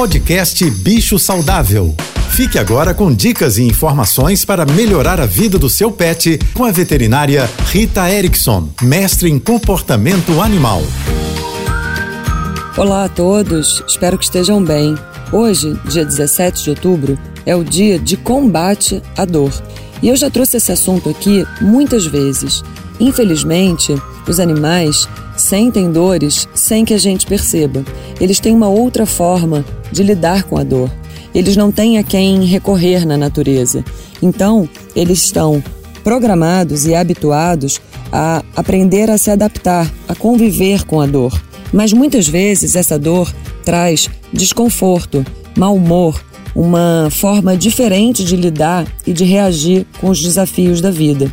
Podcast Bicho Saudável. Fique agora com dicas e informações para melhorar a vida do seu pet com a veterinária Rita Erickson, mestre em comportamento animal. Olá a todos, espero que estejam bem. Hoje, dia 17 de outubro, é o dia de combate à dor. E eu já trouxe esse assunto aqui muitas vezes. Infelizmente, os animais sentem dores sem que a gente perceba. Eles têm uma outra forma de lidar com a dor. Eles não têm a quem recorrer na natureza. Então, eles estão programados e habituados a aprender a se adaptar, a conviver com a dor. Mas muitas vezes essa dor traz desconforto, mau humor, uma forma diferente de lidar e de reagir com os desafios da vida.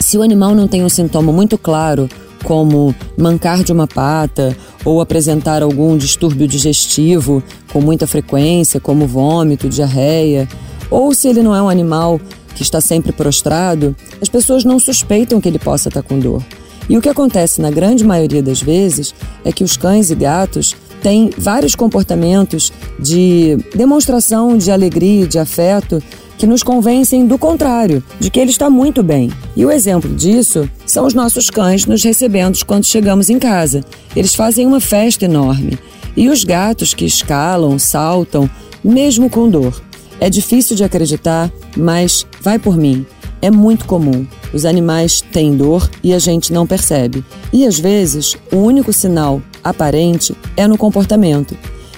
Se o animal não tem um sintoma muito claro, como mancar de uma pata ou apresentar algum distúrbio digestivo com muita frequência, como vômito, diarreia, ou se ele não é um animal que está sempre prostrado, as pessoas não suspeitam que ele possa estar com dor. E o que acontece na grande maioria das vezes é que os cães e gatos têm vários comportamentos de demonstração de alegria, de afeto, que nos convencem do contrário, de que ele está muito bem. E o exemplo disso são os nossos cães nos recebendo quando chegamos em casa. Eles fazem uma festa enorme. E os gatos que escalam, saltam, mesmo com dor. É difícil de acreditar, mas vai por mim. É muito comum. Os animais têm dor e a gente não percebe. E às vezes, o único sinal aparente é no comportamento.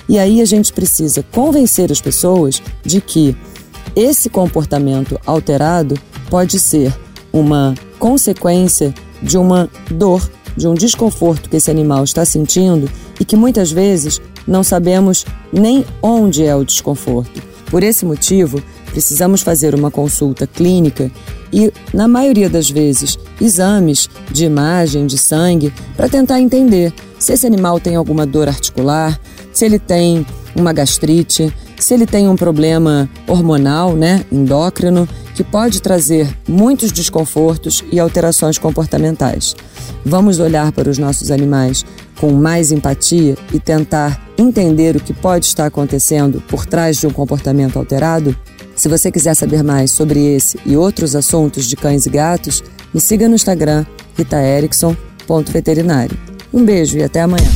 E aí a gente precisa convencer as pessoas de que esse comportamento alterado pode ser uma consequência de uma dor, de um desconforto que esse animal está sentindo e que muitas vezes não sabemos nem onde é o desconforto. Por esse motivo, precisamos fazer uma consulta clínica e, na maioria das vezes, exames de imagem, de sangue, para tentar entender se esse animal tem alguma dor articular, se ele tem uma gastrite, se ele tem um problema hormonal, né, endócrino, que pode trazer muitos desconfortos e alterações comportamentais. Vamos olhar para os nossos animais com mais empatia e tentar entender o que pode estar acontecendo por trás de um comportamento alterado? Se você quiser saber mais sobre esse e outros assuntos de cães e gatos, me siga no Instagram ritaerickson.veterinário. Um beijo e até amanhã.